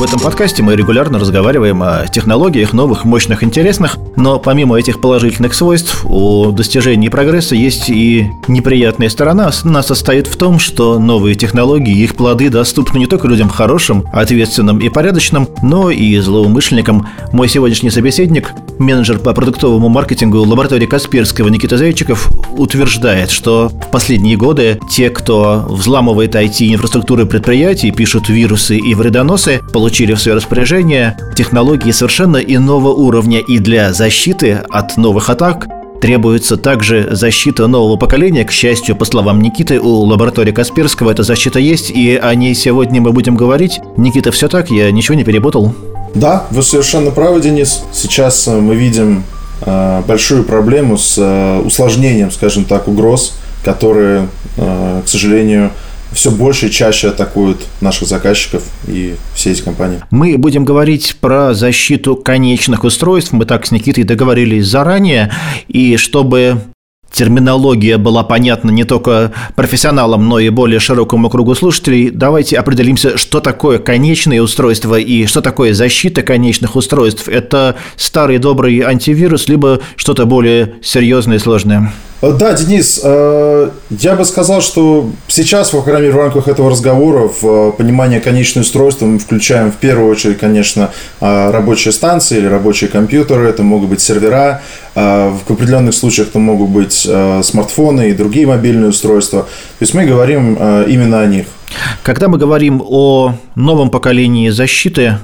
В этом подкасте мы регулярно разговариваем о технологиях новых, мощных, интересных, но помимо этих положительных свойств у достижений прогресса есть и неприятная сторона. Она состоит в том, что новые технологии и их плоды доступны не только людям хорошим, ответственным и порядочным, но и злоумышленникам. Мой сегодняшний собеседник, менеджер по продуктовому маркетингу лаборатории Касперского Никита Зайчиков, утверждает, что в последние годы те, кто взламывает IT-инфраструктуры предприятий, пишут вирусы и вредоносы, получают получили в свое распоряжение технологии совершенно иного уровня и для защиты от новых атак Требуется также защита нового поколения. К счастью, по словам Никиты, у лаборатории Касперского эта защита есть, и о ней сегодня мы будем говорить. Никита, все так? Я ничего не перепутал? Да, вы совершенно правы, Денис. Сейчас э, мы видим э, большую проблему с э, усложнением, скажем так, угроз, которые, к сожалению, все больше и чаще атакуют наших заказчиков и все эти компании. Мы будем говорить про защиту конечных устройств. Мы так с Никитой договорились заранее. И чтобы терминология была понятна не только профессионалам, но и более широкому кругу слушателей, давайте определимся, что такое конечные устройства и что такое защита конечных устройств. Это старый добрый антивирус, либо что-то более серьезное и сложное? Э, да, Денис, э, я бы сказал, что сейчас, по крайней мере, в рамках этого разговора в э, понимание конечного устройства мы включаем в первую очередь, конечно, рабочие станции или рабочие компьютеры, это могут быть сервера, в определенных случаях это могут быть смартфоны и другие мобильные устройства. То есть мы говорим именно о них. Когда мы говорим о новом поколении защиты,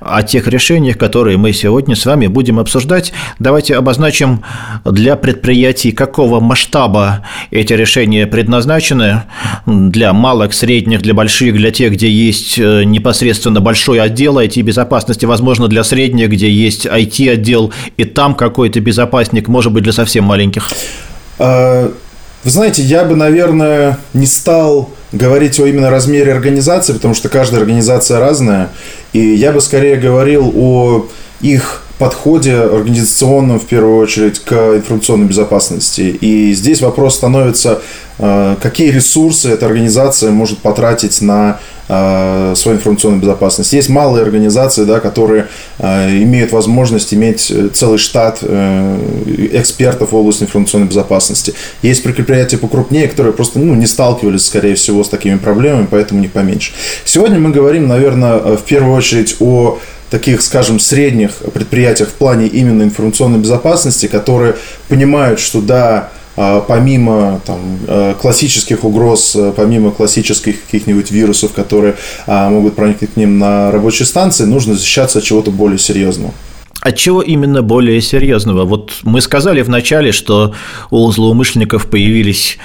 о тех решениях, которые мы сегодня с вами будем обсуждать. Давайте обозначим для предприятий, какого масштаба эти решения предназначены. Для малых, средних, для больших, для тех, где есть э, непосредственно большой отдел IT-безопасности, возможно, для средних, где есть IT-отдел, и там какой-то безопасник, может быть, для совсем маленьких. А, вы знаете, я бы, наверное, не стал говорить о именно размере организации, потому что каждая организация разная. И я бы скорее говорил о их подходе организационном, в первую очередь, к информационной безопасности. И здесь вопрос становится, э, какие ресурсы эта организация может потратить на свою информационную безопасность. Есть малые организации, да, которые э, имеют возможность иметь целый штат экспертов в области информационной безопасности. Есть предприятия покрупнее, которые просто ну, не сталкивались, скорее всего, с такими проблемами, поэтому них поменьше. Сегодня мы говорим, наверное, в первую очередь о таких, скажем, средних предприятиях в плане именно информационной безопасности, которые понимают, что да, помимо там, э, классических угроз, э, помимо классических каких-нибудь вирусов, которые а, могут проникнуть к ним на рабочей станции, нужно защищаться от чего-то более серьезного. От чего именно более серьезного? Вот мы сказали в начале, что у злоумышленников появились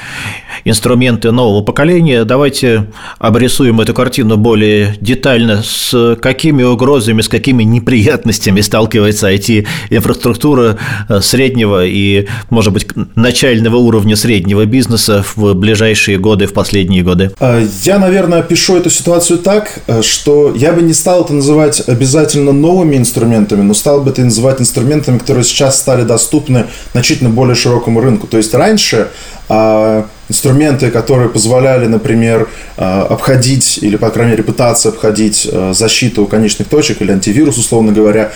инструменты нового поколения. Давайте обрисуем эту картину более детально. С какими угрозами, с какими неприятностями сталкивается IT-инфраструктура э, среднего и, может быть, начального уровня среднего бизнеса в ближайшие годы, в последние годы? А, я, наверное, пишу эту ситуацию так, э, что я бы не стал это называть обязательно новыми инструментами, но стал бы это называть инструментами, которые сейчас стали доступны значительно более широкому рынку. То есть раньше а, инструменты, которые позволяли, например, а, обходить или, по крайней мере, пытаться обходить а, защиту конечных точек или антивирус, условно говоря,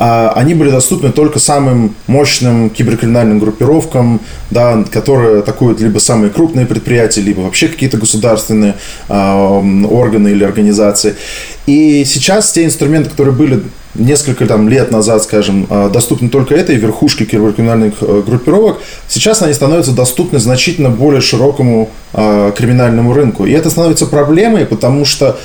они были доступны только самым мощным киберкриминальным группировкам, да, которые атакуют либо самые крупные предприятия, либо вообще какие-то государственные органы или организации. И сейчас те инструменты, которые были несколько там, лет назад, скажем, а, доступны только этой верхушке киберкриминальных э, группировок, сейчас они становятся доступны значительно более широкому а, криминальному рынку. И это становится проблемой, потому что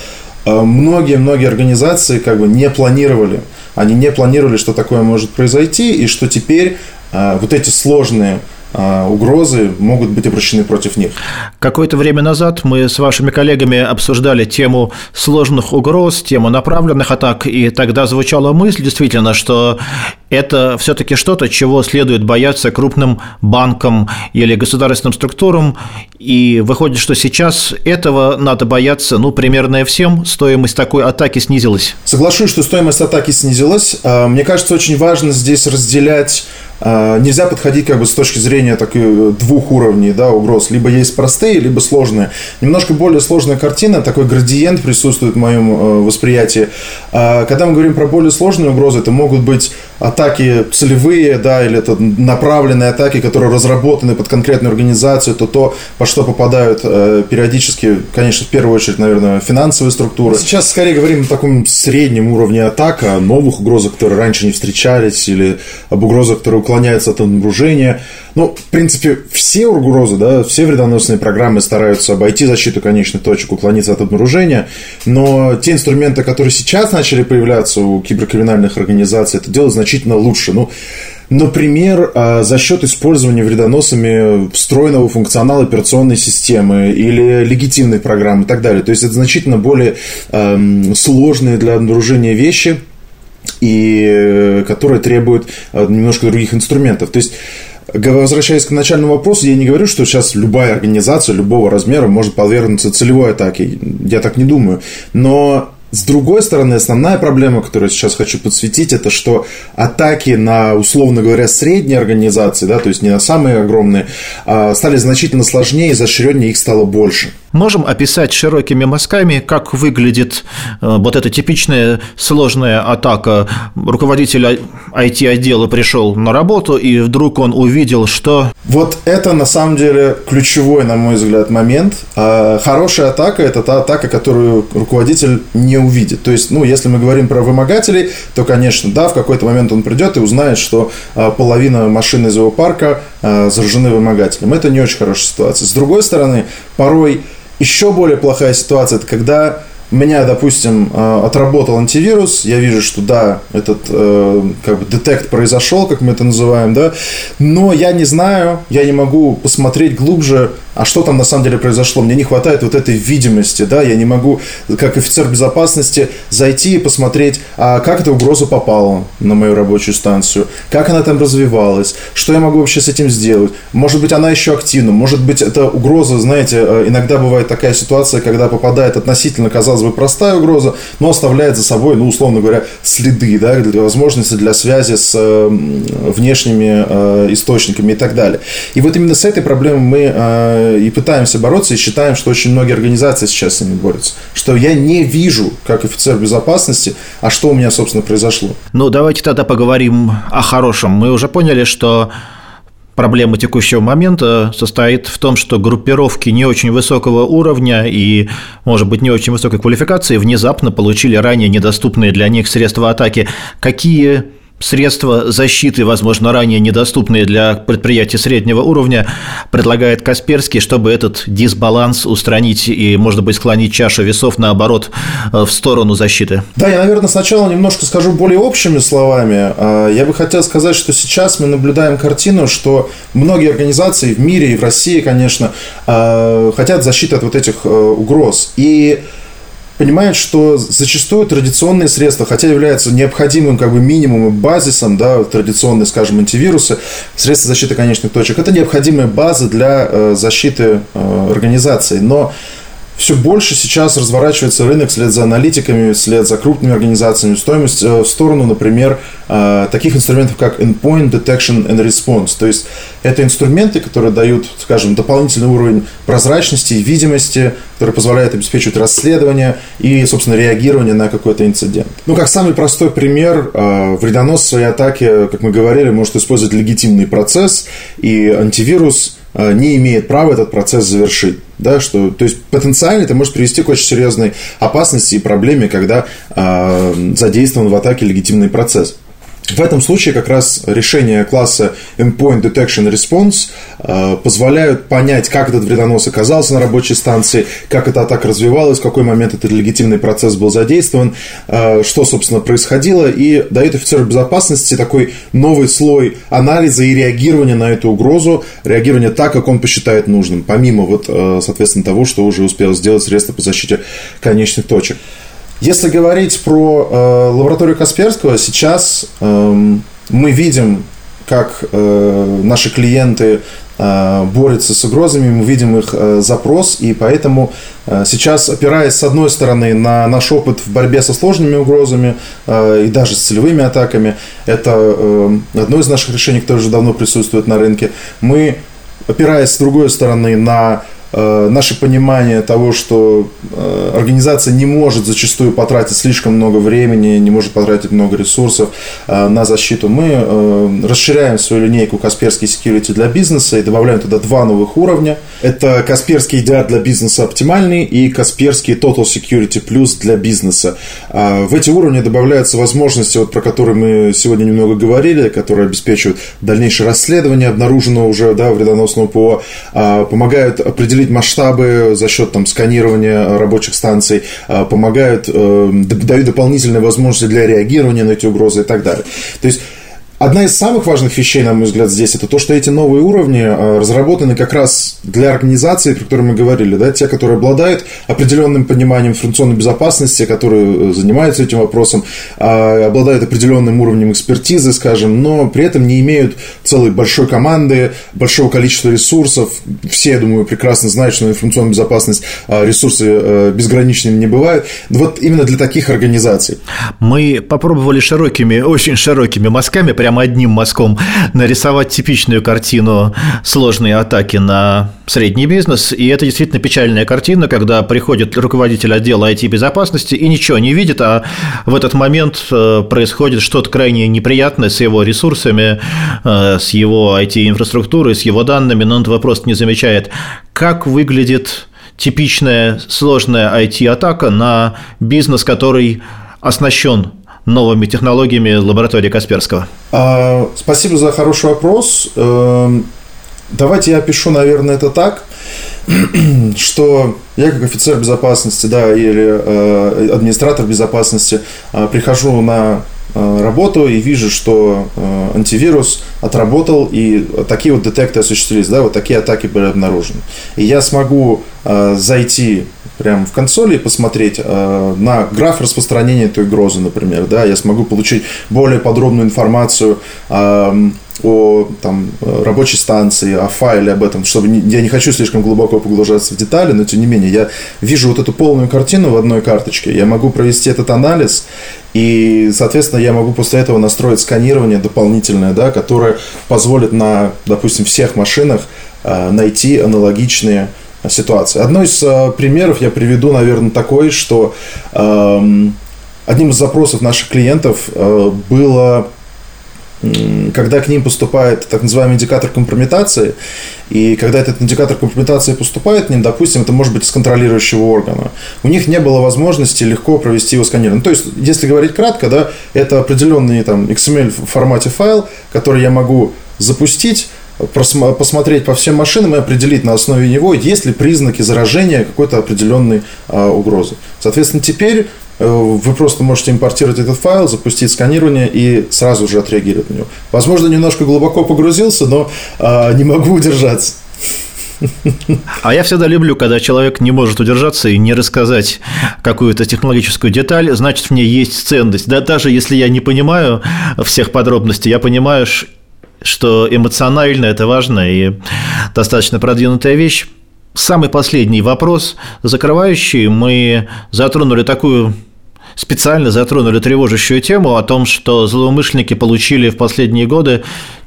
многие-многие а, организации как бы не планировали. Они не планировали, что такое может произойти, и что теперь вот эти сложные угрозы могут быть обращены против них. Какое-то время назад мы с вашими коллегами обсуждали тему сложных угроз, тему направленных атак, и тогда звучала мысль действительно, что это все-таки что-то, чего следует бояться крупным банкам или государственным структурам, и выходит, что сейчас этого надо бояться, ну, примерно всем, стоимость такой атаки снизилась. Соглашусь, что стоимость атаки снизилась. А, мне кажется, очень важно здесь разделять нельзя подходить как бы с точки зрения таких э, двух уровней да, угроз. Либо есть простые, либо сложные. Немножко более сложная картина, такой градиент присутствует в моем э, восприятии. Э, когда мы говорим про более сложные угрозы, это могут быть атаки целевые, да, или это направленные атаки, которые разработаны под конкретную организацию, то то, по что попадают э, периодически, конечно, в первую очередь, наверное, финансовые структуры. Сейчас скорее говорим о таком среднем уровне атак, о новых угрозах, которые раньше не встречались, или об угрозах, которые уклоняются от обнаружения. Ну, в принципе, все угрозы, да, все вредоносные программы стараются обойти защиту конечных точек, уклониться от обнаружения, но те инструменты, которые сейчас начали появляться у киберкриминальных организаций, это делают значительно лучше. Ну, Например, а, за счет использования вредоносами встроенного функционала операционной системы или легитимной программы и так далее. То есть это значительно более эм, сложные для обнаружения вещи, и э, которые требуют э, немножко других инструментов. То есть Возвращаясь к начальному вопросу, я не говорю, что сейчас любая организация любого размера может подвергнуться целевой атаке. Я так не думаю. Но с другой стороны, основная проблема, которую я сейчас хочу подсветить, это что атаки на, условно говоря, средние организации, да, то есть не на самые огромные, а, стали значительно сложнее, изощреннее их стало больше. Можем описать широкими мазками, как выглядит э, вот эта типичная сложная атака. Руководитель IT-отдела пришел на работу, и вдруг он увидел, что... Вот это на самом деле ключевой, на мой взгляд, момент. А, хорошая атака – это та атака, которую руководитель не увидит. То есть, ну, если мы говорим про вымогателей, то, конечно, да, в какой-то момент он придет и узнает, что а, половина машин из его парка а, заражены вымогателем. Это не очень хорошая ситуация. С другой стороны, порой еще более плохая ситуация – это когда меня, допустим, а, отработал антивирус, я вижу, что да, этот э, как бы детект произошел, как мы это называем, да, но я не знаю, я не могу посмотреть глубже, а что там на самом деле произошло. Мне не хватает вот этой видимости, да, я не могу, как офицер безопасности, зайти и посмотреть, а как эта угроза попала на мою рабочую станцию, как она там развивалась, что я могу вообще с этим сделать. Может быть, она еще активна, может быть, это угроза, знаете, э, иногда бывает такая ситуация, когда попадает относительно, казалось бы, простая угроза, но оставляет за собой, ну, условно говоря, следы, да, для возможности для связи с э, внешними э, источниками и так далее. И вот именно с этой проблемой мы и пытаемся бороться, и считаем, что очень многие организации сейчас с ними борются. Что я не вижу, как офицер безопасности, а что у меня, собственно, произошло. Ну, давайте тогда поговорим о хорошем. Мы уже поняли, что Проблема текущего момента состоит в том, что группировки не очень высокого уровня и, может быть, не очень высокой квалификации внезапно получили ранее недоступные для них средства атаки. Какие Средства защиты, возможно, ранее недоступные для предприятий среднего уровня, предлагает Касперский, чтобы этот дисбаланс устранить и, может быть, склонить чашу весов, наоборот, в сторону защиты. Да, я, наверное, сначала немножко скажу более общими словами. А, я бы хотел сказать, что сейчас мы наблюдаем картину, что многие организации в мире и в России, конечно, а, хотят защиты от вот этих э, угроз. И понимают, что зачастую традиционные средства, хотя являются необходимым как бы минимумом, базисом, да, традиционные, скажем, антивирусы, средства защиты конечных точек, это необходимая база для э, защиты э, организации. Но все больше сейчас разворачивается рынок вслед за аналитиками, вслед за крупными организациями, стоимость э, в сторону, например, э, таких инструментов, как Endpoint Detection and Response. То есть это инструменты, которые дают, скажем, дополнительный уровень прозрачности и видимости, который позволяет обеспечивать расследование и, собственно, реагирование на какой-то инцидент. Ну, как самый простой пример, э, вредонос в своей атаке, как мы говорили, может использовать легитимный процесс, и антивирус не имеет права этот процесс завершить. Да, что, то есть потенциально это может привести к очень серьезной опасности и проблеме, когда э, задействован в атаке легитимный процесс. В этом случае как раз решения класса Endpoint Detection Response э, позволяют понять, как этот вредонос оказался на рабочей станции, как эта атака развивалась, в какой момент этот легитимный процесс был задействован, э, что, собственно, происходило, и дает офицеру безопасности такой новый слой анализа и реагирования на эту угрозу, реагирования так, как он посчитает нужным, помимо, вот, э, соответственно, того, что уже успел сделать средства по защите конечных точек. Если говорить про э, лабораторию Касперского, сейчас э, мы видим, как э, наши клиенты борется с угрозами, мы видим их запрос, и поэтому сейчас, опираясь с одной стороны на наш опыт в борьбе со сложными угрозами и даже с целевыми атаками, это одно из наших решений, которое уже давно присутствует на рынке, мы опираясь с другой стороны на Э, наше понимание того, что э, организация не может зачастую потратить слишком много времени, не может потратить много ресурсов э, на защиту, мы расширяем свою линейку Касперский Security для бизнеса и добавляем туда два новых уровня. Это Касперский EDR для бизнеса оптимальный и Касперский Total Security Plus для бизнеса. В эти уровни добавляются возможности, вот про которые мы сегодня немного говорили, которые обеспечивают дальнейшее расследование обнаруженного уже да, вредоносного ПО, помогают определить определить масштабы за счет там, сканирования рабочих станций, а, помогают, э, дают дополнительные возможности для реагирования на эти угрозы и так далее. То есть Одна из самых важных вещей, на мой взгляд, здесь это то, что эти новые уровни а, разработаны как раз для организации, про которые мы говорили, да, те, которые обладают определенным пониманием информационной безопасности, которые э, занимаются этим вопросом, а, обладают определенным уровнем экспертизы, скажем, но при этом не имеют целой большой команды, большого количества ресурсов. Все, я думаю, прекрасно знают, что информационная безопасность а, ресурсы э, безграничными не бывают. Вот именно для таких организаций. Мы попробовали широкими, очень широкими мазками прямо одним мазком нарисовать типичную картину сложной атаки на средний бизнес. И это действительно печальная картина, когда приходит руководитель отдела IT-безопасности и ничего не видит, а в этот момент э, происходит что-то крайне неприятное с его ресурсами, э, с его IT-инфраструктурой, с его данными, но он этого просто не замечает. Как выглядит типичная сложная IT-атака на бизнес, который оснащен новыми технологиями лаборатории Касперского? А, спасибо за хороший вопрос. Эм, давайте я опишу, наверное, это так, что я как офицер безопасности, да, или э, администратор безопасности э, прихожу на э, работу и вижу, что антивирус отработал, и такие вот детекты осуществились, да, вот такие атаки были обнаружены. И я смогу зайти прямо в консоли и посмотреть э, на граф распространения этой угрозы, например, да, я смогу получить более подробную информацию э, о там, рабочей станции, о файле об этом, чтобы не, я не хочу слишком глубоко погружаться в детали, но тем не менее я вижу вот эту полную картину в одной карточке, я могу провести этот анализ, и, соответственно, я могу после этого настроить сканирование дополнительное, да, которое позволит на, допустим, всех машинах э, найти аналогичные ситуации. Одно из э, примеров я приведу, наверное, такой, что э, одним из запросов наших клиентов э, было когда к ним поступает так называемый индикатор компрометации, и когда этот индикатор компрометации поступает к ним, допустим, это может быть из контролирующего органа, у них не было возможности легко провести его сканирование. Ну, то есть, если говорить кратко, да, это определенный там XML формате файл, который я могу запустить, посмотреть по всем машинам и определить на основе него, есть ли признаки заражения какой-то определенной а, угрозы. Соответственно, теперь э, вы просто можете импортировать этот файл, запустить сканирование и сразу же отреагировать на него. Возможно, немножко глубоко погрузился, но а, не могу удержаться. А я всегда люблю, когда человек не может удержаться и не рассказать какую-то технологическую деталь, значит, в ней есть ценность. Да, даже если я не понимаю всех подробностей, я понимаю, что эмоционально это важно и достаточно продвинутая вещь. Самый последний вопрос, закрывающий, мы затронули такую специально затронули тревожащую тему о том, что злоумышленники получили в последние годы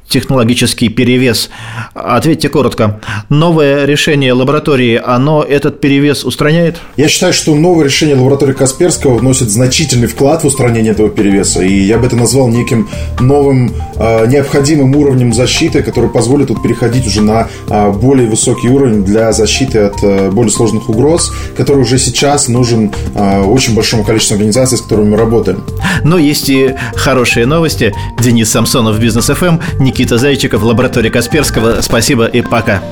технологический перевес. Ответьте коротко. Новое решение лаборатории, оно этот перевес устраняет? Я считаю, что новое решение лаборатории Касперского вносит значительный вклад в устранение этого перевеса. И я бы это назвал неким новым э, необходимым уровнем защиты, который позволит тут переходить уже на э, более высокий уровень для защиты от э, более сложных угроз, который уже сейчас нужен э, очень большому количеству организаций, с которыми мы работаем. Но есть и хорошие новости. Денис Самсонов, Бизнес ФМ, Никита Зайчиков, лаборатория Касперского. Спасибо и пока.